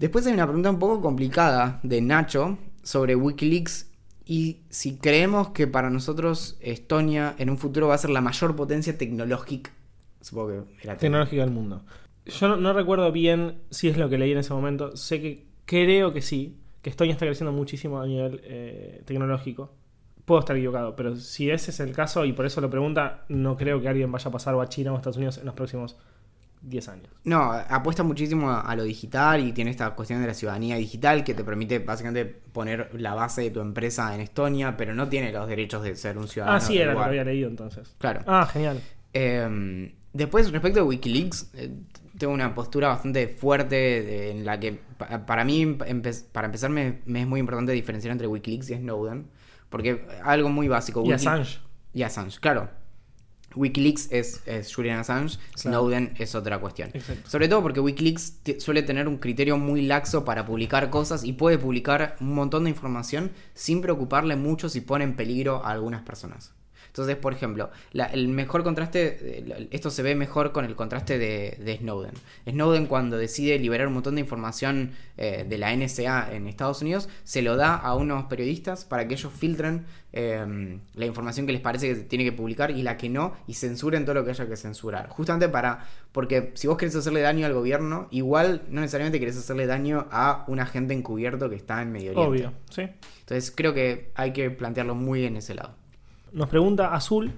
Después hay una pregunta un poco complicada de Nacho sobre Wikileaks y si creemos que para nosotros Estonia en un futuro va a ser la mayor potencia tecnológica. Supongo que Tecnológica del mundo. Yo no, recuerdo bien si es lo que leí en ese momento. Sé que creo que sí, que Estonia está creciendo muchísimo a nivel eh, tecnológico. Puedo estar equivocado, pero si ese es el caso y por eso lo pregunta, no creo que alguien vaya a pasar a China o a Estados Unidos en los próximos 10 años. No, apuesta muchísimo a, a lo digital y tiene esta cuestión de la ciudadanía digital que te permite básicamente poner la base de tu empresa en Estonia, pero no tiene los derechos de ser un ciudadano. Ah, sí, era lo que había leído entonces. Claro. Ah, genial. Eh, después, respecto a Wikileaks, eh, tengo una postura bastante fuerte de- en la que, pa- para mí, empe- para empezar, me, me es muy importante diferenciar entre Wikileaks y Snowden. Porque algo muy básico. Y Wiki- Assange. Y Assange, claro. Wikileaks es, es Julian Assange, Snowden es otra cuestión. Exacto. Sobre todo porque Wikileaks suele tener un criterio muy laxo para publicar cosas y puede publicar un montón de información sin preocuparle mucho si pone en peligro a algunas personas. Entonces, por ejemplo, la- el mejor contraste, eh, esto se ve mejor con el contraste de, de Snowden. Snowden cuando decide liberar un montón de información eh, de la NSA en Estados Unidos, se lo da a unos periodistas para que ellos filtren eh, la información que les parece que tiene que publicar y la que no, y censuren todo lo que haya que censurar. Justamente para, porque si vos querés hacerle daño al gobierno, igual no necesariamente querés hacerle daño a un agente encubierto que está en Medio Oriente. Obvio, sí. Entonces creo que hay que plantearlo muy en ese lado. Nos pregunta Azul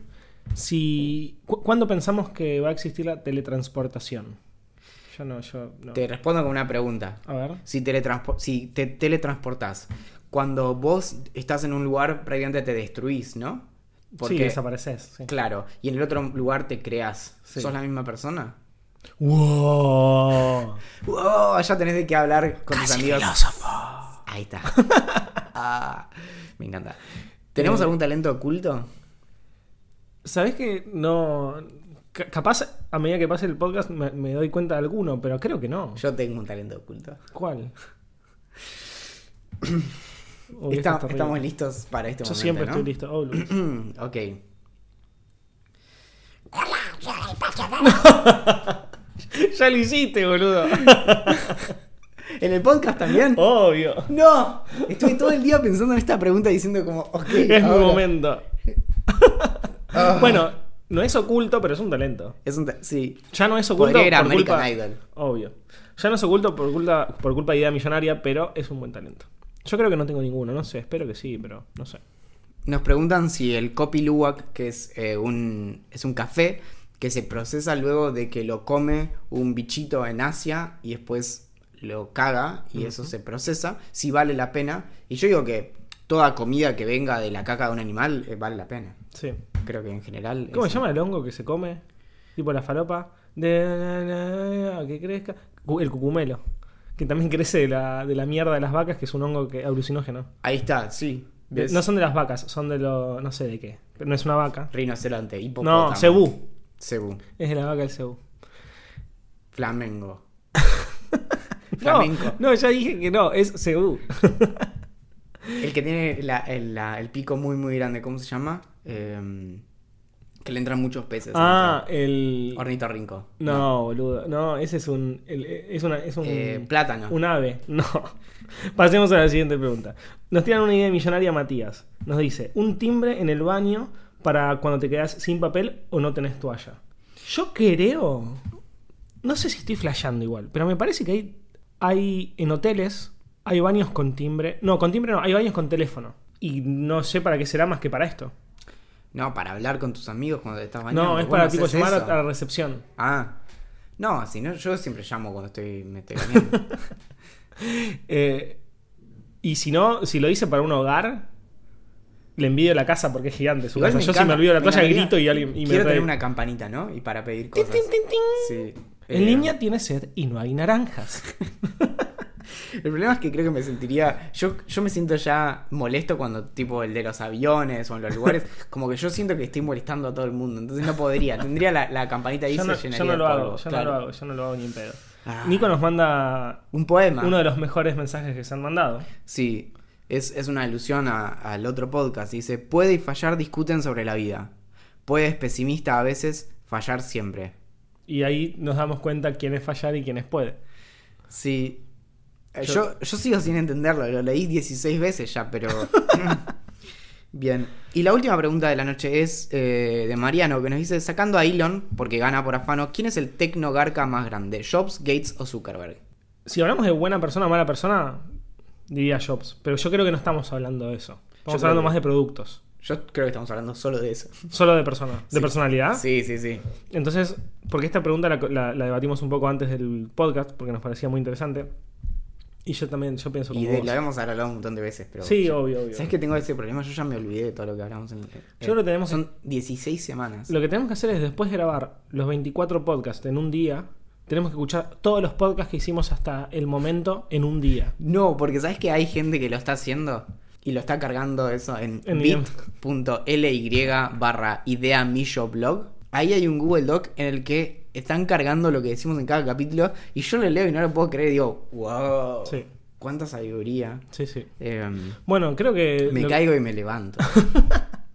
si. cu- ¿Cuándo pensamos que va a existir la teletransportación? Yo no, yo no. Te respondo con una pregunta. A ver. Si, teletranspo- si te teletransportás, cuando vos estás en un lugar, prácticamente te destruís, ¿no? Sí, desapareces. sí. Claro, y en el otro lugar te creas. Sí. ¿Sos la misma persona? ¡Wow! ¡Wow! Ya tenés de qué hablar con tus amigos. filósofo. Ahí está. Ah, me encanta. ¿Tenemos Eh, algún talento oculto? ¿Sabés que no. ca- Capaz, a medida que pase el podcast, me, me doy cuenta de alguno, pero creo que no. Yo tengo un talento oculto. ¿Cuál? Uy, Está- estamos listos para este Yo momento. siempre ¿no? estoy listo. Oh, ok. ya lo hiciste, boludo. ¿En el podcast también? Obvio. ¡No! Estoy todo el día pensando en esta pregunta diciendo como, ok. Es mi ahora. momento. Ah. Bueno, no es oculto, pero es un talento. Es un sí. Ya no es oculto Podría ir a por American culpa... Idol. Obvio. Ya no es oculto por culpa, por culpa de idea millonaria, pero es un buen talento. Yo creo que no tengo ninguno, no sé, espero que sí, pero no sé. Nos preguntan si el Kopi Luwak, que es, eh, un, es un café que se procesa luego de que lo come un bichito en Asia y después lo caga y eso se procesa, si vale la pena. Y yo digo que toda comida que venga de la caca de un animal eh, vale la pena. Sí. Creo que en general. ¿Cómo se llama el hongo que se come? Tipo la falopa. De que crezca. El cucumelo. Que también crece de la, de la mierda de las vacas, que es un hongo que, alucinógeno. Ahí está, sí. No son de las vacas, son de lo. no sé de qué. Pero no es una vaca. Rinoceronte, hipopótamo. No, cebú. Cebú. Es de la vaca del cebú. Flamengo. No, Flamenco. no, ya dije que no, es cebú. El que tiene la- el, la- el pico muy, muy grande, ¿cómo se llama? Eh, que le entran muchos peces. Ah, el. Ornitorrinco. No, boludo. No, ese es un. el- es, una, es un. Eh, plátano. Un ave. No. Pasemos a la siguiente pregunta. Nos tiran una idea millonaria Matías. Nos dice: un timbre en el baño para cuando te quedas sin papel o no tenés toalla. Yo creo. No sé si estoy flasheando igual, pero me parece que hay, hay en hoteles. Hay baños con timbre. No, con timbre no, hay baños con teléfono. Y no sé para qué será más que para esto. No, para hablar con tus amigos cuando te estás bañando. No, es para tipo llamar a- eso. a la recepción. Ah. No, si no, yo siempre llamo cuando estoy, me estoy bañando. Eh, y si no, si lo hice para un hogar, le envidio la casa porque es gigante su Igual casa. Yo si me olvido la toalla grito y alguien y me Quiero trae- tener una campanita, ¿no? Y para pedir cosas. tin, tin, tin. Sí. El Eh, niña tiene sed y no hay naranjas. El problema es que creo que me sentiría. Yo, yo me siento ya molesto cuando, tipo, el de los aviones o en los lugares. como que yo siento que estoy molestando a todo el mundo. Entonces no podría. Tendría la, la campanita ahí yo, se no, llenaría yo no lo polvo, hago, yo claro. no lo hago, yo no lo hago ni en pedo. Ah. Nico nos manda Un poema. uno de los mejores mensajes que se han mandado. Sí, es, es una alusión a- al otro podcast. Dice: Puede y fallar discuten sobre la vida. Puedes, pesimista a veces, fallar siempre. Y ahí nos damos cuenta quién es fallar y quién es puede. Sí. Eh, Yo- Yo, yo sigo sin entenderlo, lo leí 16 veces ya, pero... Bien. Y la última pregunta de la noche es eh, de Mariano, que nos dice, sacando a Elon, porque gana por afano, ¿quién es el tecnogarca más grande? ¿Jobs, Gates o Zuckerberg? Si hablamos de buena persona o mala persona, diría Jobs. Pero yo creo que no estamos hablando de eso. Estamos Yo hablando más de productos. Yo creo que estamos hablando solo de eso. Solo de persona. ¿De Sí. personalidad? Sí, sí, sí. Entonces, porque esta pregunta la, la- la debatimos un poco antes del podcast, porque nos parecía muy interesante. Y yo también, yo pienso como Y de, vos. lo habíamos hablado un montón de veces, pero... Sí, yo- obvio, obvio. ¿Sabes que tengo ese problema? Yo ya me olvidé de todo lo que hablamos. En, Yo lo tenemos- Son 16 semanas. Lo que tenemos que hacer es después de grabar los 24 podcasts en un día, tenemos que escuchar todos los podcasts que hicimos hasta el momento en un día. No, porque sabes que hay gente que lo está haciendo y lo está cargando eso en, En bit.ly barra idea millo blog. Ahí hay un Google Doc en el que están cargando lo que decimos en cada capítulo y yo lo leo y no lo puedo creer y digo, wow, Sí. cuánta sabiduría. Sí, sí. Em, Bueno, creo que. me lo- caigo y me levanto.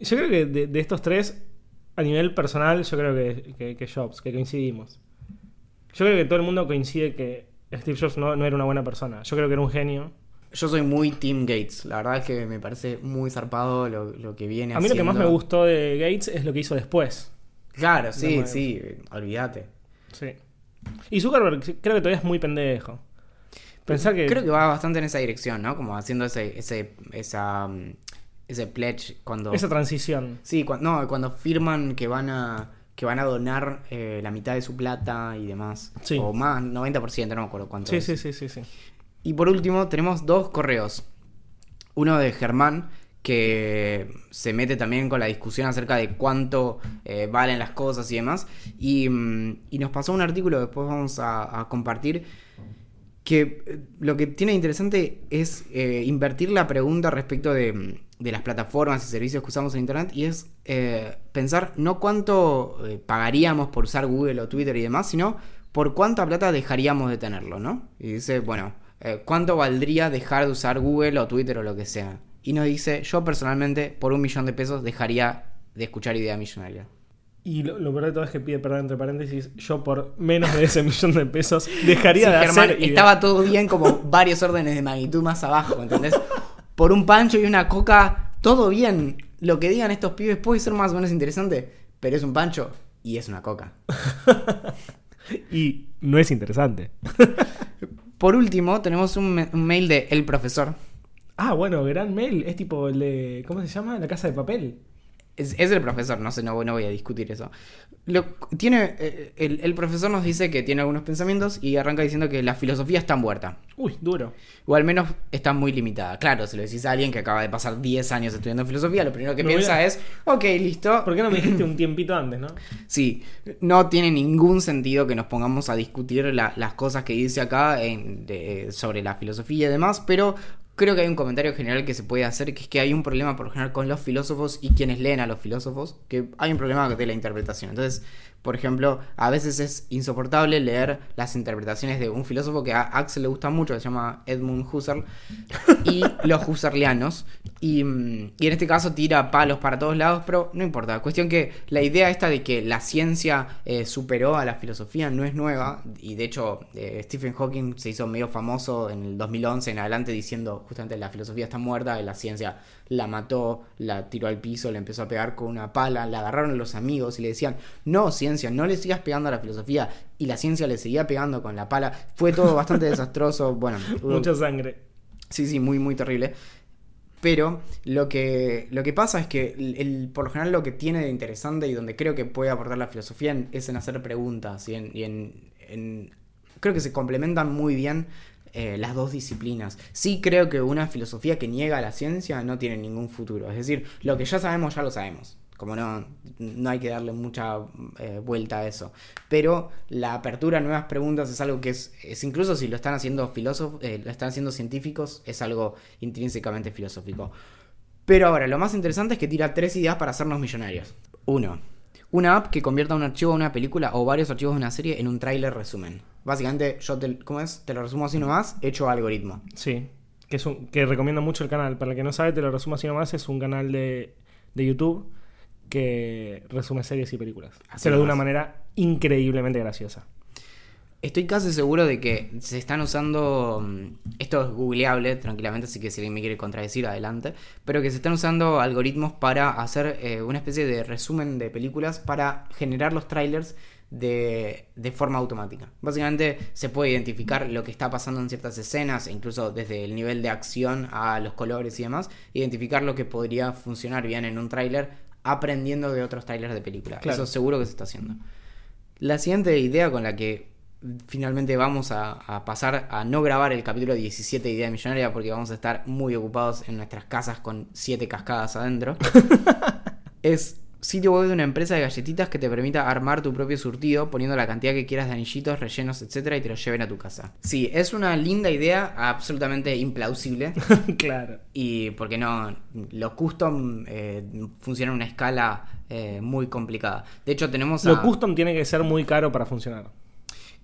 Yo creo que de, de estos tres, a nivel personal, yo creo que, que, que Jobs, que coincidimos. Yo creo que todo el mundo coincide que Steve Jobs no, no era una buena persona. Yo creo que era un genio. Yo soy muy Team Gates, la verdad es que me parece muy zarpado lo, lo que viene A mí lo que más me gustó de Gates es lo que hizo después. Claro, sí, No, sí, olvídate. Sí. Y Zuckerberg creo que todavía es muy pendejo. Pensar que. Creo que va bastante en esa dirección, ¿no? Como haciendo ese, ese, esa, mm, ese pledge cuando... Esa transición. Sí, cuando, no, cuando firman que van a que van a donar eh, la mitad de su plata y demás. Sí. O más, 90%, no me acuerdo cuánto Sí, es. sí, sí, sí, sí. Y por último, tenemos dos correos. Uno de Germán, que se mete también con la discusión acerca de cuánto eh, valen las cosas y demás. Y, mm, y nos pasó un artículo, después vamos a, compartir, que eh, lo que tiene interesante es eh, invertir la pregunta respecto de, de las plataformas y servicios que usamos en Internet y es pensar no cuánto pagaríamos por usar Google o Twitter y demás, sino por cuánta plata dejaríamos de tenerlo, ¿no? Y dice, bueno, eh, ¿cuánto valdría dejar de usar Google o Twitter o lo que sea? Y nos dice, yo personalmente por un millón de pesos dejaría de escuchar Idea Millonaria. Y lo, lo peor de todo es que pide perdón entre paréntesis. Yo por menos de ese millón de pesos dejaría Sí, de Germán, hacer. estaba todo bien como varios órdenes de magnitud más abajo, ¿entendés? Por un pancho y una coca, todo bien. Lo que digan estos pibes puede ser más o menos interesante, pero es un pancho y es una coca. Y no es interesante. Por último, tenemos un, mail de El Profesor. Ah, bueno, gran mail. Es tipo el de. ¿Cómo se llama? La casa de papel. Es, es el profesor, no sé, no, no voy a discutir eso. Lo, tiene, eh, el, el profesor nos dice que tiene algunos pensamientos y arranca diciendo que la filosofía está muerta. Uy, duro. O al menos está muy limitada. Claro, si lo decís a alguien que acaba de pasar 10 años estudiando filosofía, lo primero que Me piensa a- es, ok, listo. ¿Por qué no me dijiste un tiempito antes, no? Sí, no tiene ningún sentido que nos pongamos a discutir la- las cosas que dice acá en- de- sobre la filosofía y demás, pero creo que hay un comentario general que se puede hacer, que es que hay un problema por lo general con los filósofos y quienes leen a los filósofos, que hay un problema de la interpretación. Entonces, Por ejemplo, a veces es insoportable leer las interpretaciones de un filósofo que a Axel le gusta mucho, que se llama Edmund Husserl, y los husserlianos. Y, mm, y en este caso tira palos para todos lados, pero no importa. Cuestión que la idea esta de que la ciencia eh, superó a la filosofía no es nueva, y de hecho eh, Stephen Hawking se hizo medio famoso en el 2011 en adelante diciendo justamente la filosofía está muerta, y la ciencia la mató, la tiró al piso, le empezó a pegar con una pala, la agarraron los amigos y le decían, no, ciencia, no le sigas pegando a la filosofía. Y la ciencia le seguía pegando con la pala. Fue todo bastante desastroso. Bueno, Mucha sangre. Sí, sí, muy, muy terrible. Pero lo que, lo que pasa es que el, el- por lo general lo que tiene de interesante y donde creo que puede aportar la filosofía en- es en hacer preguntas y en, y en- en- creo que se complementan muy bien eh, las dos disciplinas. Sí creo que una filosofía que niega la ciencia no tiene ningún futuro. Es decir, lo que ya sabemos ya lo sabemos. Como no, no hay que darle mucha eh, vuelta a eso. Pero la apertura a nuevas preguntas es algo que es, es incluso si lo están haciendo filósofos, eh, lo están haciendo científicos, es algo intrínsecamente filosófico. Pero ahora, lo más interesante es que tira tres ideas para hacernos millonarios. Uno, una app que convierta un archivo de una película o varios archivos de una serie en un tráiler resumen. Básicamente, yo te, ¿cómo es? Te lo resumo así nomás, hecho algoritmo. Sí. Que, es un, que recomiendo mucho el canal. Para el que no sabe, te lo resumo así nomás. Es un canal de, de YouTube que resume series y películas. Así pero de una manera increíblemente graciosa. Estoy casi seguro de que se están usando. mm, Esto es googleable tranquilamente, así que si alguien me quiere contradecir, adelante. Pero que se están usando algoritmos para hacer eh, una especie de resumen de películas para generar los trailers de, de forma automática. Básicamente se puede identificar lo que está pasando en ciertas escenas, incluso desde el nivel de acción a los colores y demás, identificar lo que podría funcionar bien en un tráiler aprendiendo de otros trailers de película. Claro. Eso seguro que se está haciendo. La siguiente idea con la que finalmente vamos a, a pasar a no grabar el capítulo 17 de Idea Millonaria porque vamos a estar muy ocupados en nuestras casas con siete cascadas adentro. es sitio web de una empresa de galletitas que te permita armar tu propio surtido poniendo la cantidad que quieras de anillitos, rellenos, etcétera y te lo lleven a tu casa. Sí, es una linda idea, absolutamente implausible. claro. Y porque no, los custom eh, funcionan a una escala eh, muy complicada. De hecho, tenemos a... Lo custom tiene que ser muy caro para funcionar.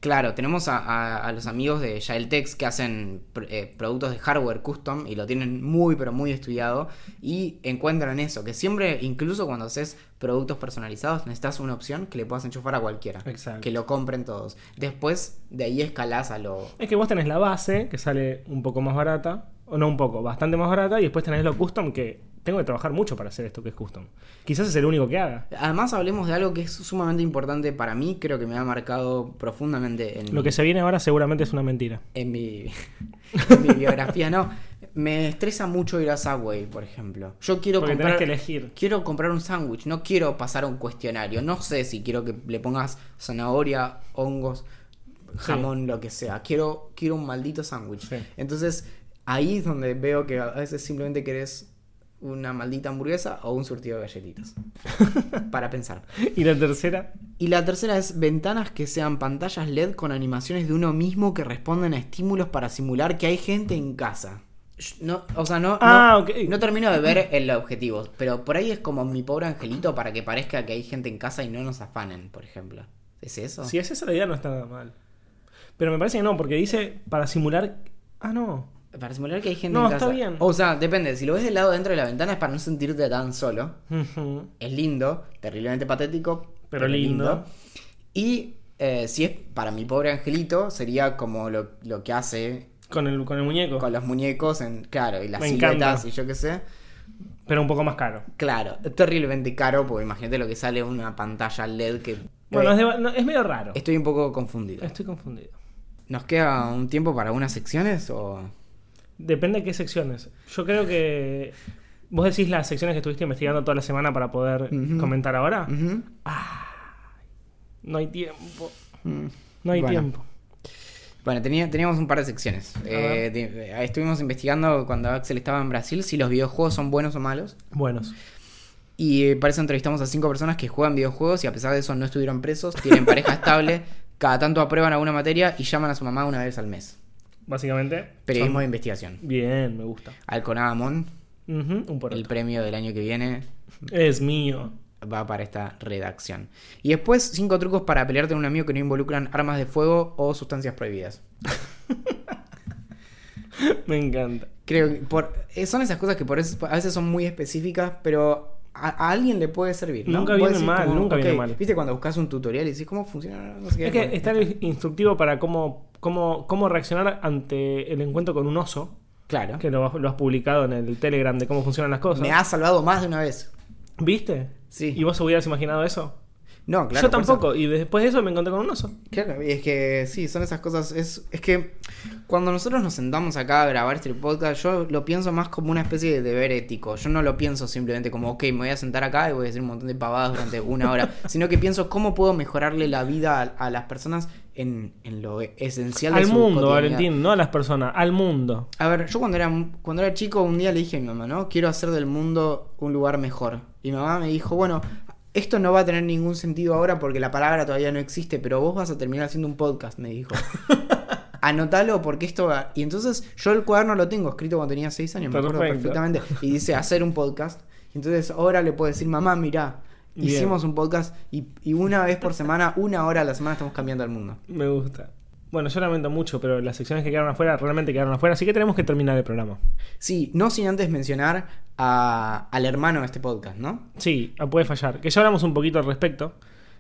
Claro, tenemos a, a- a los amigos de Yaeltex que hacen pr- eh, productos de hardware custom y lo tienen muy pero muy estudiado y encuentran eso, que siempre, incluso cuando haces productos personalizados, necesitas una opción que le puedas enchufar a cualquiera. Exacto. Que lo compren todos. Después de ahí escalás a lo... Es que vos tenés la base, que sale un poco más barata, o no un poco, bastante más barata, y después tenés lo custom, que tengo que trabajar mucho para hacer esto que es custom. Quizás es el único que haga. Además hablemos de algo que es sumamente importante para mí, creo que me ha marcado profundamente en, Lo que se viene ahora seguramente es una mentira. en mi, en mi biografía. No, me estresa mucho ir a Subway, por ejemplo. Yo quiero Porque comprar... que elegir. Quiero comprar un sándwich, no quiero pasar a un cuestionario. No sé si quiero que le pongas zanahoria, hongos, jamón, lo que sea. Quiero, quiero un maldito sándwich. Sí. Entonces, ahí es donde veo que a veces simplemente querés una maldita hamburguesa o un surtido de galletitas. Para pensar. Y la tercera, Y la tercera es ventanas que sean pantallas LED con animaciones de uno mismo que responden a estímulos para simular que hay gente en casa. No, o sea, no, Ah, no, ok. no termino de ver el objetivo, pero por ahí es como mi pobre angelito para que parezca que hay gente en casa y no nos afanen, por ejemplo. ¿Es eso? si es esa la idea, no está nada mal. Pero me parece que no, porque dice para simular. Ah, no. Para simular que hay gente No, en está casa. bien. O sea, depende. Si lo ves del lado dentro de la ventana es para no sentirte tan solo. Es lindo, terriblemente patético, Pero lindo. Y eh, si es para mi pobre angelito, sería como lo, lo que hace Con el, con el muñeco. con los muñecos, en, claro, y las Me siluetas encanta. y yo qué sé. Pero un poco más caro. Claro, terriblemente caro, porque imagínate lo que sale una pantalla LED que... Bueno, Eh, es, de- no, es medio raro. Estoy un poco confundido. Estoy confundido. ¿Nos queda un tiempo para unas secciones o...? Depende de qué secciones. Yo creo que. Vos decís las secciones que estuviste investigando toda la semana para poder comentar ahora. No hay tiempo. Mm. No hay Bueno. tiempo. Bueno, tenía- teníamos un par de secciones. Eh, de- eh, estuvimos investigando cuando Axel estaba en Brasil si los videojuegos son buenos o malos. Buenos. Y eh, para eso entrevistamos a cinco personas que juegan videojuegos y a pesar de eso no estuvieron presos, tienen pareja estable, cada tanto aprueban alguna materia y llaman a su mamá una vez al mes. Básicamente. Periodismo son- de investigación. Bien, me gusta. Alconada Mon, Ujú, un por el premio del año que viene. Es mío. va para esta redacción. Y después, cinco trucos para pelearte con un amigo que no involucran armas de fuego o sustancias prohibidas. Me encanta. Creo que por, eh, son esas cosas que por eso, a veces son muy específicas, pero a, a alguien le puede servir. ¿no? Nunca viene decís mal, nunca viene mal. Viste cuando buscas un tutorial y decís cómo funciona. No sé qué, Es que está el instructivo para cómo, cómo, cómo reaccionar ante el encuentro con un oso, Claro. que lo, has- lo has publicado en el Telegram de cómo funcionan las cosas. Me ha salvado más de una vez. ¿Viste? Sí. ¿Y vos hubieras imaginado eso? No, claro. Yo tampoco, y después de eso me encontré con un oso. Claro, y es que sí, son esas cosas. Es, es que cuando nosotros nos sentamos acá a grabar este podcast, yo lo pienso más como una especie de deber ético. Yo no lo pienso simplemente como, ok, me voy a sentar acá y voy a decir un montón de pavadas durante una hora, sino que pienso cómo puedo mejorarle la vida a, a las personas en, en lo esencial de Al su mundo. Valentín, no a las personas, al mundo. A ver, yo cuando era, cuando era chico un día le dije a mi mamá, ¿no? Quiero hacer del mundo un lugar mejor. Y mi mamá me dijo, bueno, esto no va a tener ningún sentido ahora porque la palabra todavía no existe, pero vos vas a terminar haciendo un podcast, me dijo. Anotalo porque esto va... Y entonces yo el cuaderno lo tengo escrito cuando tenía 6 años, me acuerdo perfectamente. Y dice hacer un podcast. Y entonces ahora le puedo decir, mamá, mirá, Bien. hicimos un podcast y, y una vez por semana, una hora a la semana estamos cambiando el mundo. Me gusta. Bueno, yo lamento mucho, pero las secciones que quedaron afuera realmente quedaron afuera, así que tenemos que terminar el programa. Sí, no sin antes mencionar a- al hermano de este podcast, ¿no? Sí, puede fallar. Que ya hablamos un poquito al respecto,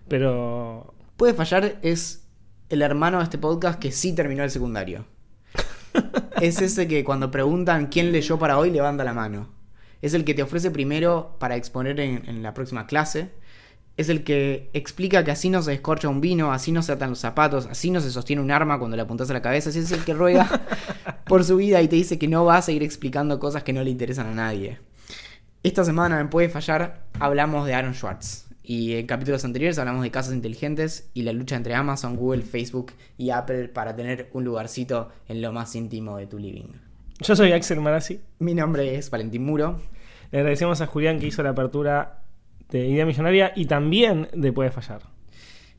pero Puede fallar es el hermano de este podcast que sí terminó el secundario. es ese que cuando preguntan quién leyó para hoy levanta la mano. Es el que te ofrece primero para exponer en, en la próxima clase. Es el que explica que así no se descorcha un vino, así no se atan los zapatos, así no se sostiene un arma cuando le apuntas a la cabeza. Ese es el que ruega por su vida y te dice que no va a seguir explicando cosas que no le interesan a nadie. Esta semana en Puede Fallar hablamos de Aaron Schwartz. Y en capítulos anteriores hablamos de casas inteligentes y la lucha entre Amazon, Google, Facebook y Apple para tener un lugarcito en lo más íntimo de tu living. Yo soy Axel Marazzi. Mi nombre es Valentín Muro. Le agradecemos a Julián que hizo la apertura de Idea Millonaria y también de Puede Fallar.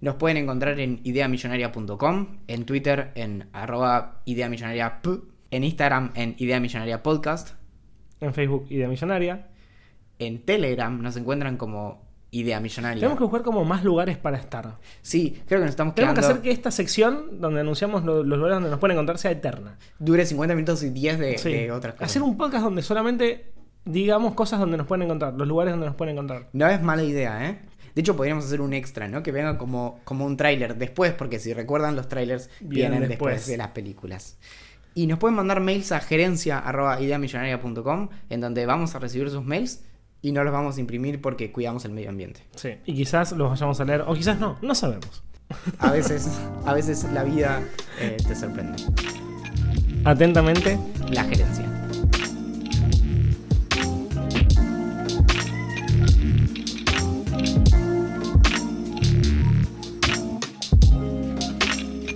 Nos pueden encontrar en ideamillonaria.com, en Twitter en arroba ideamillonaria, p, en Instagram en Idea Millonaria Podcast, En Facebook Idea Millonaria. en Telegram nos encuentran como Idea Millonaria. Tenemos que buscar como más lugares para estar. Sí, creo que nos estamos Tenemos que hacer que esta sección donde anunciamos lo- los lugares donde nos pueden encontrar sea eterna. Dure 50 minutos y 10 de, Sí. de otras cosas. Hacer un podcast donde solamente digamos cosas donde nos pueden encontrar, los lugares donde nos pueden encontrar. No es mala idea, ¿eh? De hecho, podríamos hacer un extra, ¿no? Que venga como, como un tráiler después, porque si recuerdan, los trailers Vienen vienen después. después. de las películas. Y nos pueden mandar mails a gerencia.ideamillonaria.com, en donde vamos a recibir sus mails y no los vamos a imprimir porque cuidamos el medio ambiente. Sí. Y quizás los vayamos a leer, o quizás no, no sabemos. A veces, a veces la vida eh, te sorprende. Atentamente. La gerencia.